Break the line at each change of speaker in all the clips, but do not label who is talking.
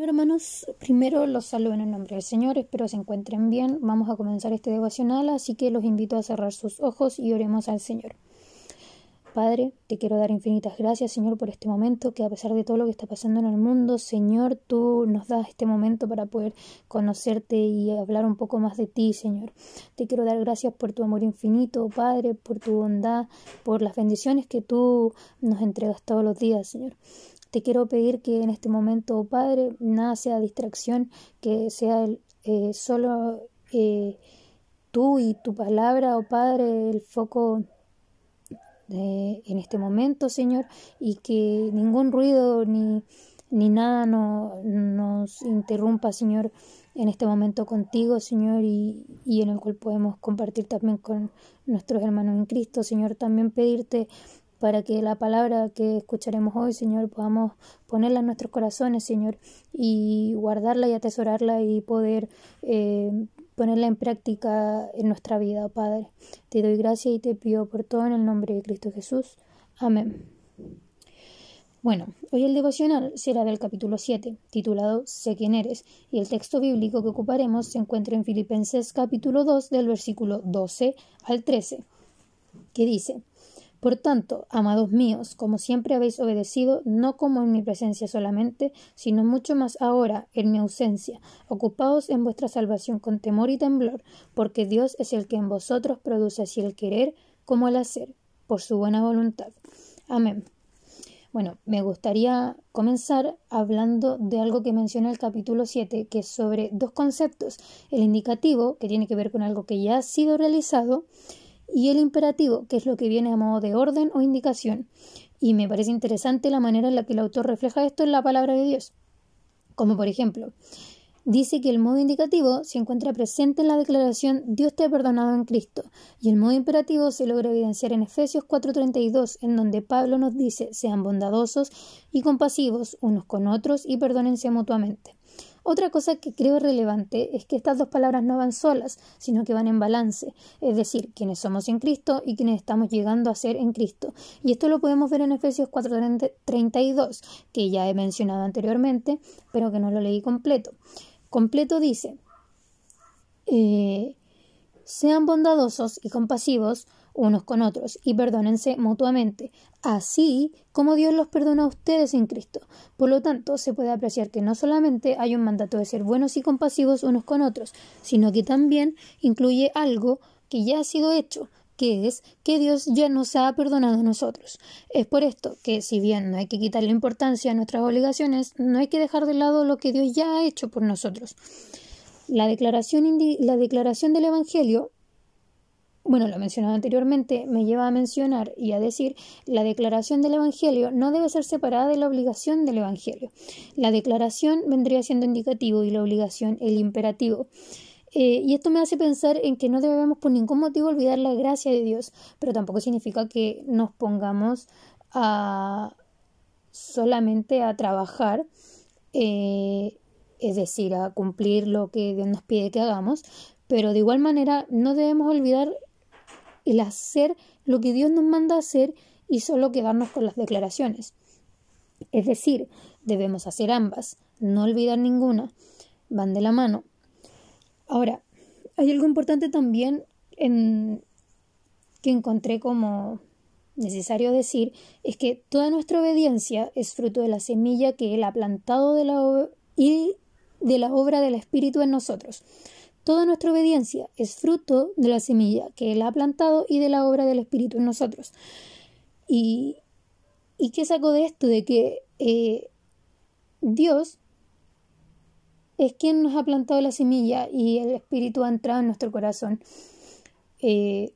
Hermanos, primero los saludo en el nombre del Señor, espero se encuentren bien. Vamos a comenzar este devocional, así que los invito a cerrar sus ojos y oremos al Señor. Padre, te quiero dar infinitas gracias, Señor, por este momento, que a pesar de todo lo que está pasando en el mundo, Señor, tú nos das este momento para poder conocerte y hablar un poco más de ti, Señor. Te quiero dar gracias por tu amor infinito, Padre, por tu bondad, por las bendiciones que tú nos entregas todos los días, Señor. Te quiero pedir que en este momento, Padre, nada sea distracción, que sea eh, solo eh, tú y tu palabra, oh Padre, el foco de, en este momento, Señor, y que ningún ruido ni, nada no, nos interrumpa, Señor, en este momento contigo, Señor, y, y en el cual podemos compartir también con nuestros hermanos en Cristo, Señor, también pedirte para que la palabra que escucharemos hoy, Señor, podamos ponerla en nuestros corazones, Señor, y guardarla y atesorarla y poder eh, ponerla en práctica en nuestra vida, Padre. Te doy gracias y te pido por todo en el nombre de Cristo Jesús. Amén. Bueno, hoy el devocional será del capítulo 7, titulado Sé quién eres, y el texto bíblico que ocuparemos se encuentra en Filipenses capítulo 2 del versículo 12 al 13, que dice, por tanto, amados míos, como siempre habéis obedecido, no como en mi presencia solamente, sino mucho más ahora, en mi ausencia, ocupaos en vuestra salvación con temor y temblor, porque Dios es el que en vosotros produce así el querer como el hacer, por su buena voluntad. Amén. Bueno, me gustaría comenzar hablando de algo que menciona el capítulo 7, que es sobre dos conceptos. El indicativo, que tiene que ver con algo que ya ha sido realizado, y el imperativo, que es lo que viene a modo de orden o indicación. Y me parece interesante la manera en la que el autor refleja esto en la palabra de Dios. Como por ejemplo, dice que el modo indicativo se encuentra presente en la declaración Dios te ha perdonado en Cristo, y el modo imperativo se logra evidenciar en Efesios 4:32, en donde Pablo nos dice sean bondadosos y compasivos unos con otros y perdónense mutuamente. Otra cosa que creo relevante es que estas dos palabras no van solas, sino que van en balance, es decir, quienes somos en Cristo y quienes estamos llegando a ser en Cristo. Y esto lo podemos ver en Efesios 4:32, que ya he mencionado anteriormente, pero que no lo leí completo. Completo dice, eh, sean bondadosos y compasivos unos con otros y perdónense mutuamente, así como Dios los perdona a ustedes en Cristo. Por lo tanto, se puede apreciar que no solamente hay un mandato de ser buenos y compasivos unos con otros, sino que también incluye algo que ya ha sido hecho, que es que Dios ya nos ha perdonado a nosotros. Es por esto que, si bien no hay que quitarle importancia a nuestras obligaciones, no hay que dejar de lado lo que Dios ya ha hecho por nosotros. La declaración, la declaración del Evangelio bueno, lo mencionado anteriormente, me lleva a mencionar y a decir la declaración del Evangelio no debe ser separada de la obligación del Evangelio. La declaración vendría siendo indicativo y la obligación el imperativo. Eh, y esto me hace pensar en que no debemos por ningún motivo olvidar la gracia de Dios, pero tampoco significa que nos pongamos a solamente a trabajar, eh, es decir, a cumplir lo que Dios nos pide que hagamos, pero de igual manera no debemos olvidar el hacer lo que Dios nos manda hacer y solo quedarnos con las declaraciones. Es decir, debemos hacer ambas, no olvidar ninguna, van de la mano. Ahora, hay algo importante también en que encontré como necesario decir es que toda nuestra obediencia es fruto de la semilla que Él ha plantado de la y de la obra del Espíritu en nosotros. Toda nuestra obediencia es fruto de la semilla que Él ha plantado y de la obra del Espíritu en nosotros. ¿Y, y qué saco de esto? De que eh, Dios es quien nos ha plantado la semilla y el Espíritu ha entrado en nuestro corazón. Eh,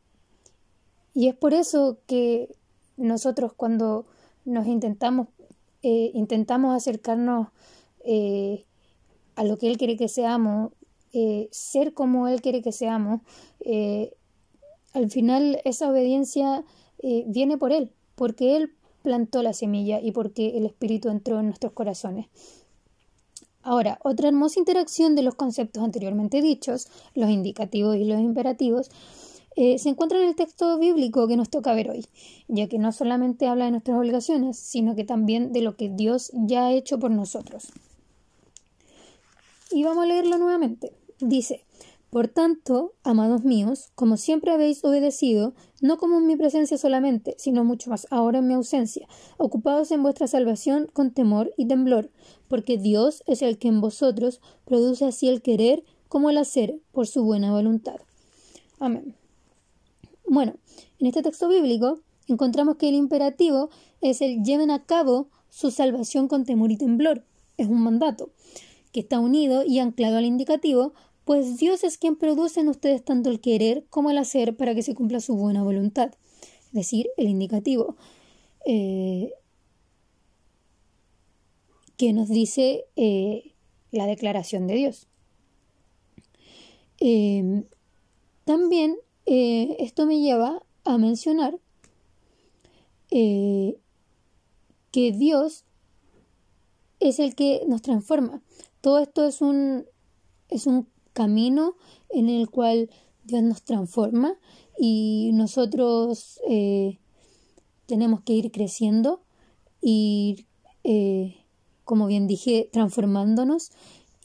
y es por eso que nosotros cuando nos intentamos, eh, intentamos acercarnos a lo que Él quiere que seamos eh, ser como Él quiere que seamos, eh, al final esa obediencia eh, viene por Él, porque Él plantó la semilla y porque el Espíritu entró en nuestros corazones. Ahora, otra hermosa interacción de los conceptos anteriormente dichos, los indicativos y los imperativos, se encuentra en el texto bíblico que nos toca ver hoy, ya que no solamente habla de nuestras obligaciones, sino que también de lo que Dios ya ha hecho por nosotros. y vamos a leerlo nuevamente. Dice, por tanto, amados míos, como siempre habéis obedecido, no como en mi presencia solamente, sino mucho más ahora en mi ausencia, ocupados en vuestra salvación con temor y temblor, porque Dios es el que en vosotros produce así el querer como el hacer por su buena voluntad. Amén. Bueno, en este texto bíblico encontramos que el imperativo es el lleven a cabo su salvación con temor y temblor. Es un mandato que está unido y anclado al indicativo pues Dios es quien produce en ustedes tanto el querer como el hacer para que se cumpla su buena voluntad, es decir, el indicativo, eh, que nos dice eh, la declaración de Dios. Em, también eh, esto me lleva a mencionar que Dios es el que nos transforma. Todo esto es un, es un camino en el cual Dios nos transforma y nosotros eh, tenemos que ir creciendo y, eh, como bien dije, transformándonos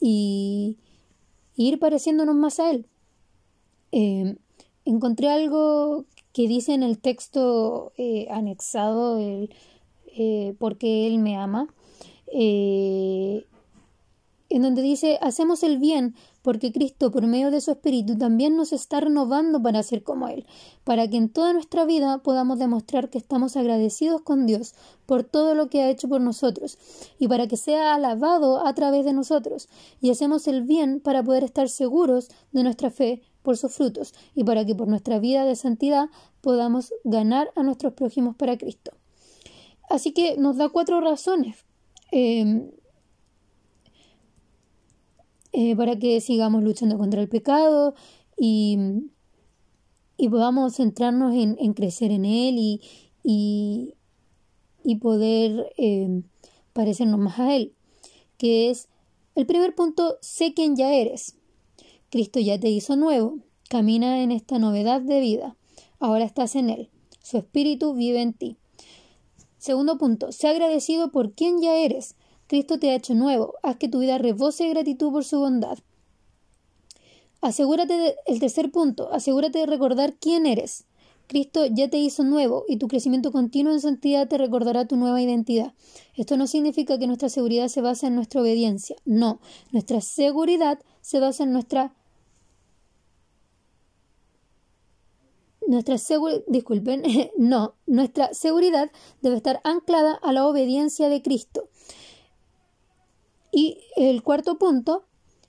y, ir pareciéndonos más a Él. Eh, encontré algo que dice en el texto anexado, el, porque Él me ama, en donde dice, hacemos el bien porque Cristo, por medio de su Espíritu, también nos está renovando para ser como Él, para que en toda nuestra vida podamos demostrar que estamos agradecidos con Dios por todo lo que ha hecho por nosotros, y para que sea alabado a través de nosotros, y hacemos el bien para poder estar seguros de nuestra fe por sus frutos, y para que por nuestra vida de santidad podamos ganar a nuestros prójimos para Cristo. Así que nos da cuatro razones. Eh, eh, para que sigamos luchando contra el pecado y, y podamos centrarnos en, crecer en Él y, y, poder eh, parecernos más a Él, que es el primer punto, sé quién ya eres. Cristo ya te hizo nuevo, camina en esta novedad de vida, ahora estás en Él, su espíritu vive en ti. Segundo punto, sé agradecido por quién ya eres, Cristo te ha hecho nuevo, haz que tu vida rebose de gratitud por su bondad. Asegúrate de, el tercer punto, asegúrate de recordar quién eres. Cristo ya te hizo nuevo y tu crecimiento continuo en santidad te recordará tu nueva identidad. Esto no significa que nuestra seguridad se base en nuestra obediencia. No, nuestra seguridad se basa en nuestra nuestra disculpen, no, nuestra seguridad debe estar anclada a la obediencia de Cristo. Y el cuarto punto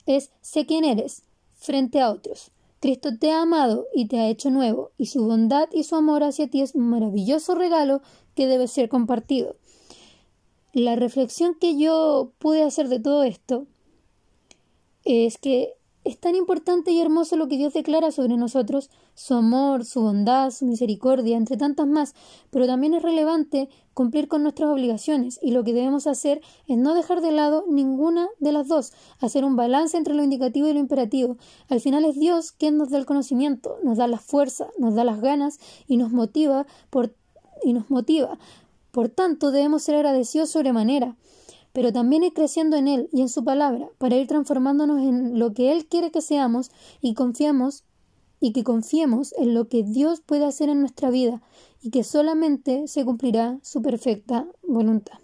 es sé quién eres frente a otros. Cristo te ha amado y te ha hecho nuevo, y su bondad y su amor hacia ti es un maravilloso regalo que debe ser compartido. La reflexión que yo pude hacer de todo esto es que es tan importante y hermoso lo que Dios declara sobre nosotros, su amor, su bondad, su misericordia, entre tantas más, pero también es relevante cumplir con nuestras obligaciones y lo que debemos hacer es no dejar de lado ninguna de las dos, hacer un balance entre lo indicativo y lo imperativo. Al final es Dios quien nos da el conocimiento, nos da la fuerza, nos da las ganas y nos motiva por y nos motiva. Por tanto, debemos ser agradecidos sobremanera pero también ir creciendo en Él y en su palabra, para ir transformándonos en lo que Él quiere que seamos y confiamos y que confiemos en lo que Dios puede hacer en nuestra vida y que solamente se cumplirá su perfecta voluntad.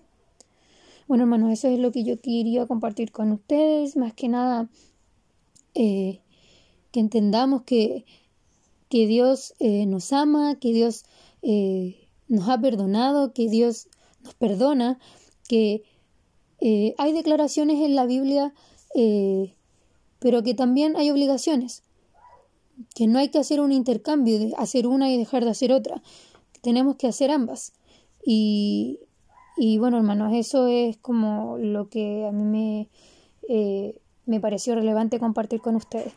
Bueno, hermanos, eso es lo que yo quería compartir con ustedes. Más que nada, eh, que entendamos que, que Dios eh, nos ama, que Dios eh, nos ha perdonado, que Dios nos perdona, que eh, hay declaraciones en la Biblia, eh, pero que también hay obligaciones, que no hay que hacer un intercambio de hacer una y dejar de hacer otra, tenemos que hacer ambas. Y, bueno, hermanos, eso es como lo que a mí me, eh, me pareció relevante compartir con ustedes.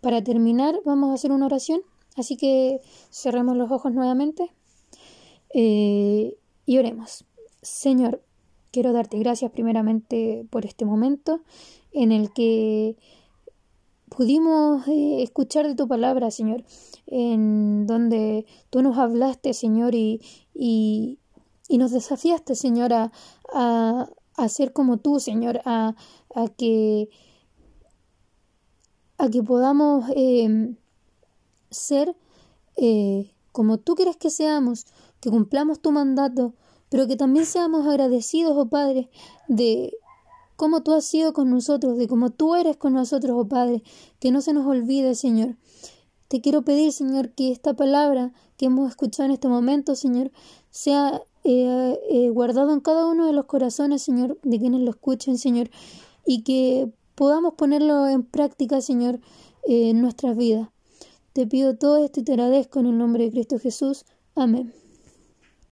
para terminar, vamos a hacer una oración, así que cerremos los ojos nuevamente y oremos. Señor, Quiero darte gracias primeramente por este momento en el que pudimos eh, escuchar de tu palabra, Señor, en donde tú nos hablaste, Señor, y, y, nos desafiaste, Señor, a, a ser como tú, Señor, a, a que a que podamos em, ser eh, como tú quieres que seamos, que cumplamos tu mandato, pero que también seamos agradecidos, oh Padre, de cómo tú has sido con nosotros, de cómo tú eres con nosotros, oh Padre, que no se nos olvide, Señor. Te quiero pedir, Señor, que esta palabra que hemos escuchado en este momento, Señor, sea eh, eh, guardado en cada uno de los corazones, Señor, de quienes lo escuchen, Señor, y que podamos ponerlo en práctica, Señor, en nuestras vidas. Te pido todo esto y te agradezco en el nombre de Cristo Jesús. Amén.